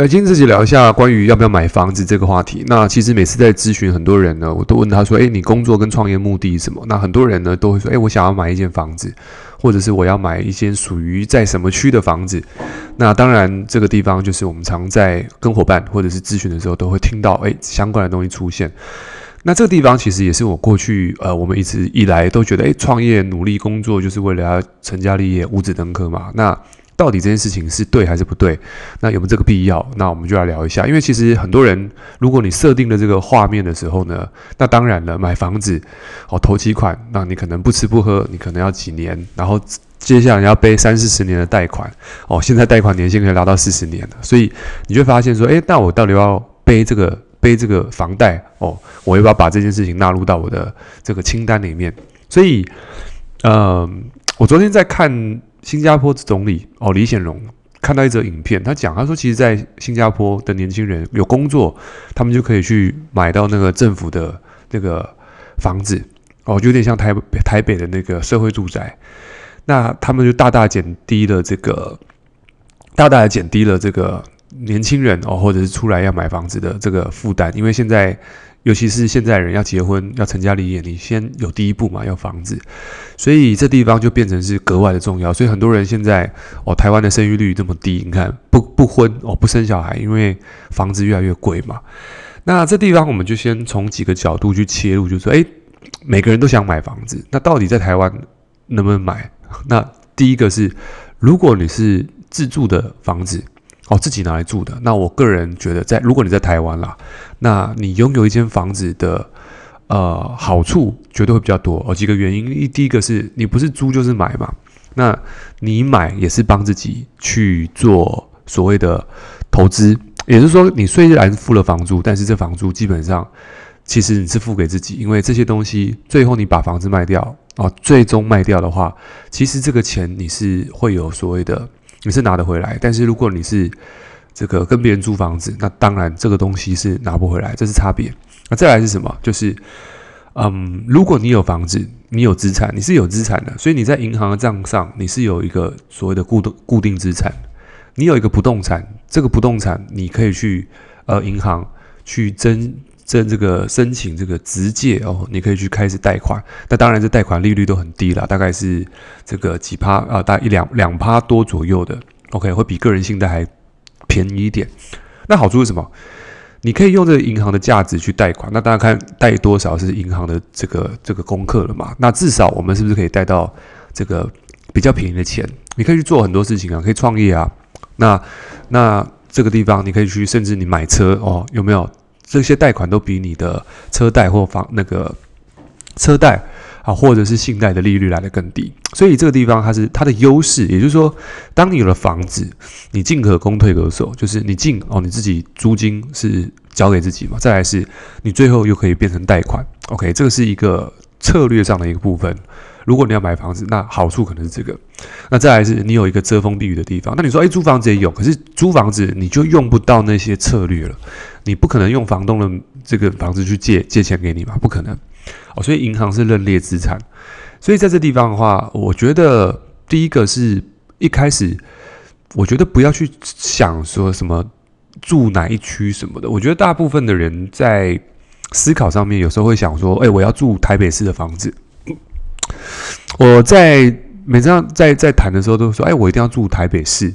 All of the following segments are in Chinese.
呃，今天自己聊一下关于要不要买房子这个话题。那其实每次在咨询很多人呢，我都问他说：“诶，你工作跟创业目的是什么？”那很多人呢都会说：“诶，我想要买一间房子，或者是我要买一间属于在什么区的房子。”那当然，这个地方就是我们常在跟伙伴或者是咨询的时候都会听到诶相关的东西出现。那这个地方其实也是我过去呃，我们一直以来都觉得，诶，创业努力工作就是为了要成家立业、五子登科嘛。那到底这件事情是对还是不对？那有没有这个必要？那我们就来聊一下。因为其实很多人，如果你设定了这个画面的时候呢，那当然了，买房子哦，头期款，那你可能不吃不喝，你可能要几年，然后接下来要背三四十年的贷款哦。现在贷款年限可以拉到四十年了，所以你就发现说，诶，那我到底要背这个背这个房贷哦？我要不要把这件事情纳入到我的这个清单里面？所以，嗯、我昨天在看。新加坡总理哦，李显龙看到一则影片，他讲，他说，其实，在新加坡的年轻人有工作，他们就可以去买到那个政府的那个房子哦，有点像台北台北的那个社会住宅，那他们就大大减低了这个，大大的减低了这个年轻人哦，或者是出来要买房子的这个负担，因为现在。尤其是现在人要结婚要成家立业，你先有第一步嘛，要房子，所以这地方就变成是格外的重要。所以很多人现在哦，台湾的生育率这么低，你看不不婚哦，不生小孩，因为房子越来越贵嘛。那这地方我们就先从几个角度去切入，就说，诶，每个人都想买房子，那到底在台湾能不能买？那第一个是，如果你是自住的房子。哦，自己拿来住的。那我个人觉得在，如果你在台湾啦，那你拥有一间房子的，呃，好处绝对会比较多。哦，几个原因，一第一个是你不是租就是买嘛，那你买也是帮自己去做所谓的投资，也就是说，你虽然付了房租，但是这房租基本上其实你是付给自己，因为这些东西最后你把房子卖掉，哦，最终卖掉的话，其实这个钱你是会有所谓的。你是拿得回来，但是如果你是这个跟别人租房子，那当然这个东西是拿不回来，这是差别。那再来是什么？就是，嗯，如果你有房子，你有资产，你是有资产的，所以你在银行的账上你是有一个所谓的固定固定资产，你有一个不动产，这个不动产你可以去呃银行去增。这这个申请这个直借哦，你可以去开始贷款。那当然，这贷款利率都很低了，大概是这个几趴啊，大概一两两趴多左右的。OK，会比个人信贷还便宜一点。那好处是什么？你可以用这个银行的价值去贷款。那大家看贷多少是银行的这个这个功课了嘛？那至少我们是不是可以贷到这个比较便宜的钱？你可以去做很多事情啊，可以创业啊。那那这个地方你可以去，甚至你买车哦，有没有？这些贷款都比你的车贷或房那个车贷啊，或者是信贷的利率来得更低，所以这个地方它是它的优势。也就是说，当你有了房子，你进可攻退可守，就是你进哦，你自己租金是交给自己嘛，再来是你最后又可以变成贷款。OK，这个是一个策略上的一个部分。如果你要买房子，那好处可能是这个。那再来是你有一个遮风避雨的地方。那你说，诶，租房子也有，可是租房子你就用不到那些策略了。你不可能用房东的这个房子去借借钱给你嘛？不可能。哦，所以银行是认列资产。所以在这地方的话，我觉得第一个是一开始，我觉得不要去想说什么住哪一区什么的。我觉得大部分的人在思考上面，有时候会想说，诶，我要住台北市的房子。我在每次在在谈的时候都说，哎，我一定要住台北市。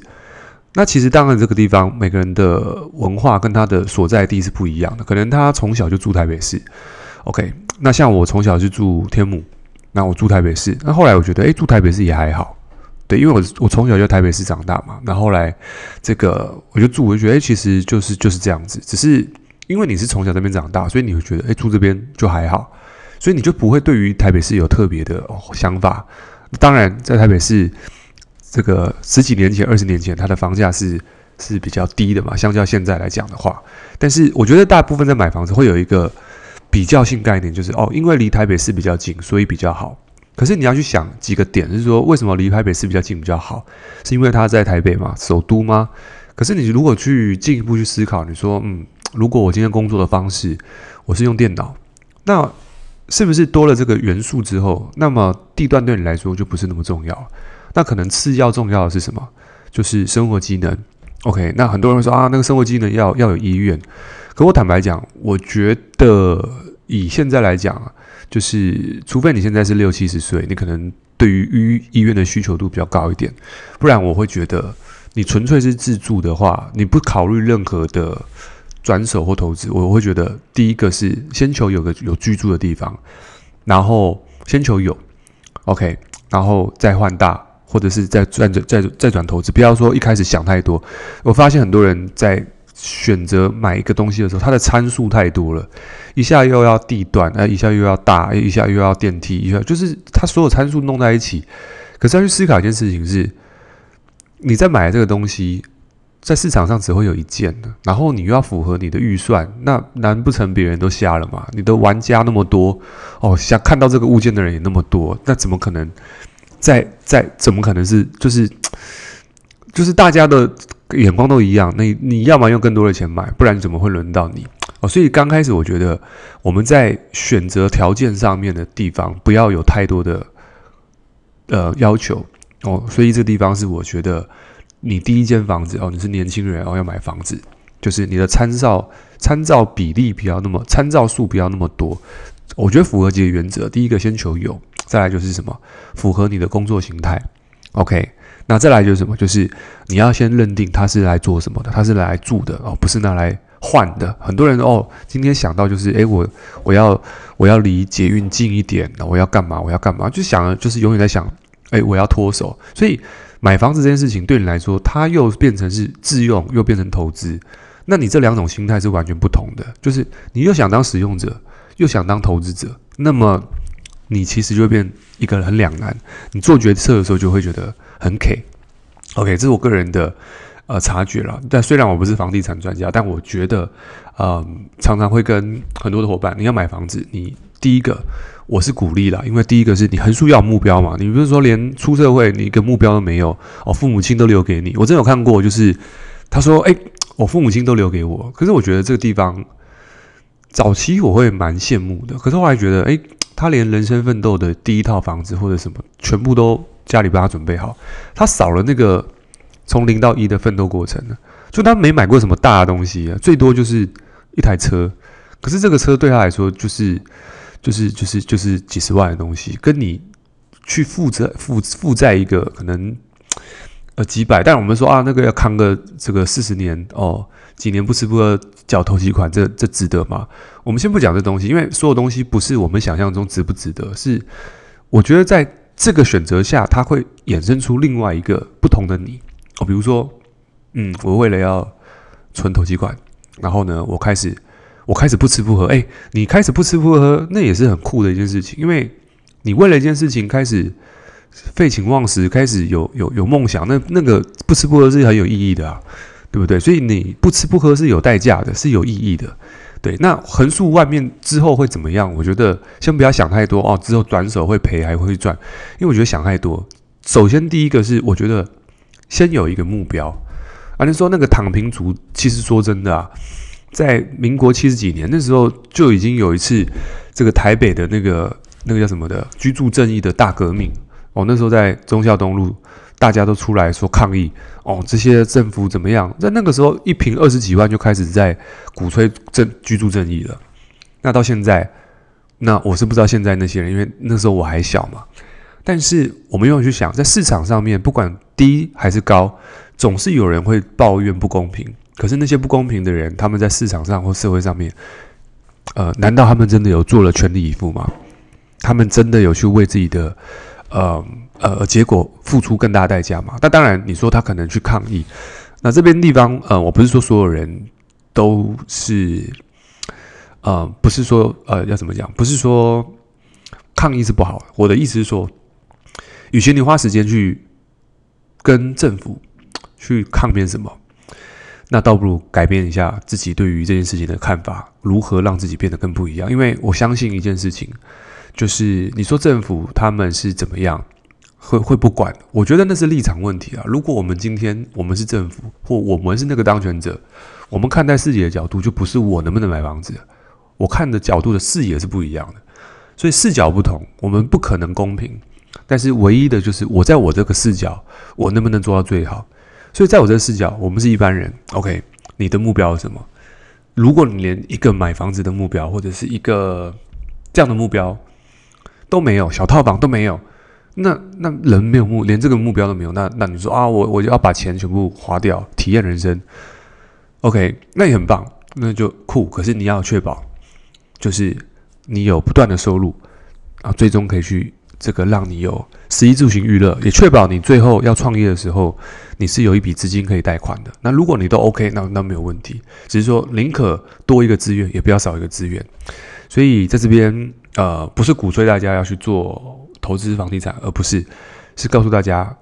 那其实当然这个地方每个人的文化跟他的所在地是不一样的，可能他从小就住台北市。OK，那像我从小就住天母，那我住台北市。那后来我觉得，哎，住台北市也还好，对，因为我我从小就台北市长大嘛。那后来这个我就住，我就觉得，哎，其实就是就是这样子。只是因为你是从小这边长大，所以你会觉得，哎，住这边就还好。所以你就不会对于台北市有特别的想法。当然，在台北市这个十几年前、二十年前，它的房价是是比较低的嘛，相较现在来讲的话。但是我觉得大部分在买房子会有一个比较性概念，就是哦，因为离台北市比较近，所以比较好。可是你要去想几个点，就是说为什么离台北市比较近比较好？是因为它在台北嘛，首都吗？可是你如果去进一步去思考，你说嗯，如果我今天工作的方式我是用电脑，那是不是多了这个元素之后，那么地段对你来说就不是那么重要？那可能次要重要的是什么？就是生活机能 OK，那很多人说啊，那个生活机能要要有医院。可我坦白讲，我觉得以现在来讲，就是除非你现在是六七十岁，你可能对于医医院的需求度比较高一点，不然我会觉得你纯粹是自住的话，你不考虑任何的转手或投资，我会觉得第一个是先求有个有居住的地方，然后先求有，OK，然后再换大。或者是再转再再转投资，不要说一开始想太多。我发现很多人在选择买一个东西的时候，它的参数太多了，一下又要地段，哎，一下又要大，一下又要电梯，一下就是它所有参数弄在一起。可是要去思考一件事情是，你在买这个东西，在市场上只会有一件的，然后你又要符合你的预算，那难不成别人都瞎了吗？你的玩家那么多，哦，想看到这个物件的人也那么多，那怎么可能？在在怎么可能是就是就是大家的眼光都一样？那你，你要么用更多的钱买，不然怎么会轮到你哦？所以刚开始我觉得我们在选择条件上面的地方不要有太多的呃要求哦。所以这地方是我觉得你第一间房子哦，你是年轻人哦，要买房子，就是你的参照参照比例不要那么参照数不要那么多。我觉得符合几个原则，第一个先求有。再来就是什么，符合你的工作形态，OK。那再来就是什么，就是你要先认定他是来做什么的，他是来住的哦，不是拿来换的。很多人哦，今天想到就是，诶，我我要我要离捷运近一点，我要干嘛？我要干嘛？就想，就是永远在想，诶，我要脱手。所以买房子这件事情对你来说，它又变成是自用，又变成投资。那你这两种心态是完全不同的，就是你又想当使用者，又想当投资者，那么。你其实就变一个很两难，你做决策的时候就会觉得很 K。OK，这是我个人的呃察觉了。但虽然我不是房地产专家，但我觉得，嗯、常常会跟很多的伙伴，你要买房子，你第一个我是鼓励啦，因为第一个是你横竖要有目标嘛，你不是说连出社会你一个目标都没有哦，父母亲都留给你。我真有看过，就是他说，哎，我父母亲都留给我，可是我觉得这个地方早期我会蛮羡慕的，可是后来觉得，哎。他连人生奋斗的第一套房子或者什么，全部都家里帮他准备好，他少了那个从零到一的奋斗过程呢。就他没买过什么大的东西啊，最多就是一台车。可是这个车对他来说，就是就是就是就是几十万的东西，跟你去负责负负债一个可能呃几百，但我们说啊，那个要扛个这个四十年哦。几年不吃不喝缴头期款，这这值得吗？我们先不讲这东西，因为所有东西不是我们想象中值不值得，是我觉得在这个选择下，它会衍生出另外一个不同的你哦。比如说，嗯，我为了要存头期款，然后呢，我开始我开始不吃不喝。哎，你开始不吃不喝，那也是很酷的一件事情，因为你为了一件事情开始废寝忘食，开始有有有梦想，那那个不吃不喝是很有意义的啊。对不对？所以你不吃不喝是有代价的，是有意义的。对，那横竖外面之后会怎么样？我觉得先不要想太多哦。之后转手会赔还会赚？因为我觉得想太多。首先第一个是，我觉得先有一个目标。啊，你说那个躺平族，其实说真的啊，在民国七十几年那时候就已经有一次这个台北的那个那个叫什么的居住正义的大革命哦。那时候在忠孝东路。大家都出来说抗议哦，这些政府怎么样？在那个时候，一瓶二十几万就开始在鼓吹正居住正义了。那到现在，那我是不知道现在那些人，因为那时候我还小嘛。但是我们又去想，在市场上面，不管低还是高，总是有人会抱怨不公平。可是那些不公平的人，他们在市场上或社会上面，呃，难道他们真的有做了全力以赴吗？他们真的有去为自己的，呃？呃，结果付出更大代价吗？那当然，你说他可能去抗议，那这边地方，呃，我不是说所有人都是，呃，不是说呃要怎么讲？不是说抗议是不好。我的意思是说，与其你花时间去跟政府去抗辩什么，那倒不如改变一下自己对于这件事情的看法，如何让自己变得更不一样。因为我相信一件事情，就是你说政府他们是怎么样？会会不管？我觉得那是立场问题啊。如果我们今天我们是政府，或我们是那个当权者，我们看待世界的角度就不是我能不能买房子，我看的角度的视野是不一样的。所以视角不同，我们不可能公平。但是唯一的就是我在我这个视角，我能不能做到最好？所以在我这视角，我们是一般人。OK，你的目标是什么？如果你连一个买房子的目标，或者是一个这样的目标都没有，小套房都没有，那那人没有目，连这个目标都没有，那那你说啊，我我就要把钱全部花掉，体验人生。OK，那也很棒，那就酷。可是你要确保，就是你有不断的收入啊，最终可以去这个让你有十一住行娱乐，也确保你最后要创业的时候，你是有一笔资金可以贷款的。那如果你都 OK，那那没有问题。只是说宁可多一个资源，也不要少一个资源。所以在这边，呃，不是鼓吹大家要去做投资房地产，而不是是告诉大家，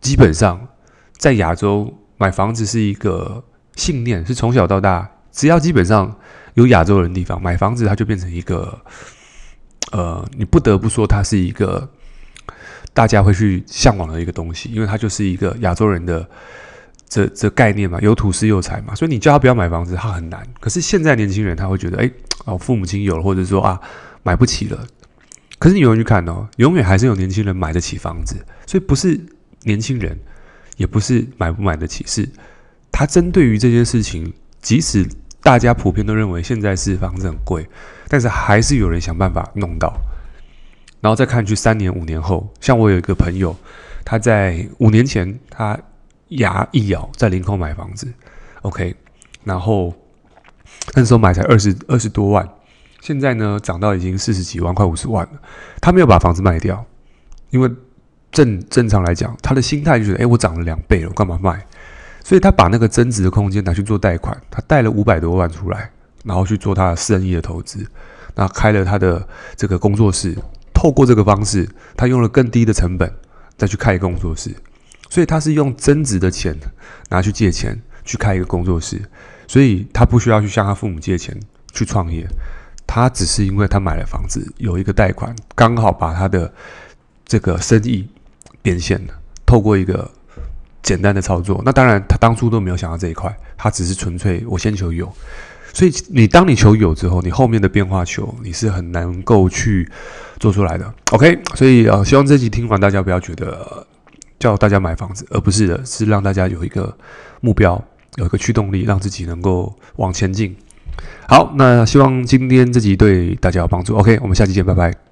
基本上在亚洲买房子是一个。信念是从小到大，只要基本上有亚洲人的地方买房子，它就变成一个，呃，你不得不说它是一个大家会去向往的一个东西，因为它就是一个亚洲人的这这概念嘛，有土斯有财嘛，所以你叫他不要买房子，他很难。可是现在年轻人他会觉得，哎，哦，父母亲有了，或者说啊，买不起了。可是你永远去看哦，永远还是有年轻人买得起房子，所以不是年轻人，也不是买不买得起，是。他针对于这件事情，即使大家普遍都认为现在是房子很贵，但是还是有人想办法弄到。然后再看去三年、五年后，像我有一个朋友，他在五年前，他牙一咬在林口买房子，OK，然后那时候买才二十二十多万，现在呢涨到已经四十几万，快五十万了。他没有把房子卖掉，因为正正常来讲，他的心态就是：哎，我涨了两倍了，我干嘛卖？所以他把那个增值的空间拿去做贷款，他贷了五百多万出来，然后去做他的私人的投资，那开了他的这个工作室，透过这个方式，他用了更低的成本再去开一个工作室，所以他是用增值的钱拿去借钱去开一个工作室，所以他不需要去向他父母借钱去创业，他只是因为他买了房子有一个贷款，刚好把他的这个生意变现了，透过一个。简单的操作，那当然他当初都没有想到这一块，他只是纯粹我先求有，所以你当你求有之后，你后面的变化球你是很难够去做出来的。OK，所以呃，希望这集听完大家不要觉得叫大家买房子，而不是的，是让大家有一个目标，有一个驱动力，让自己能够往前进。好，那希望今天这集对大家有帮助。OK，我们下期见，拜拜。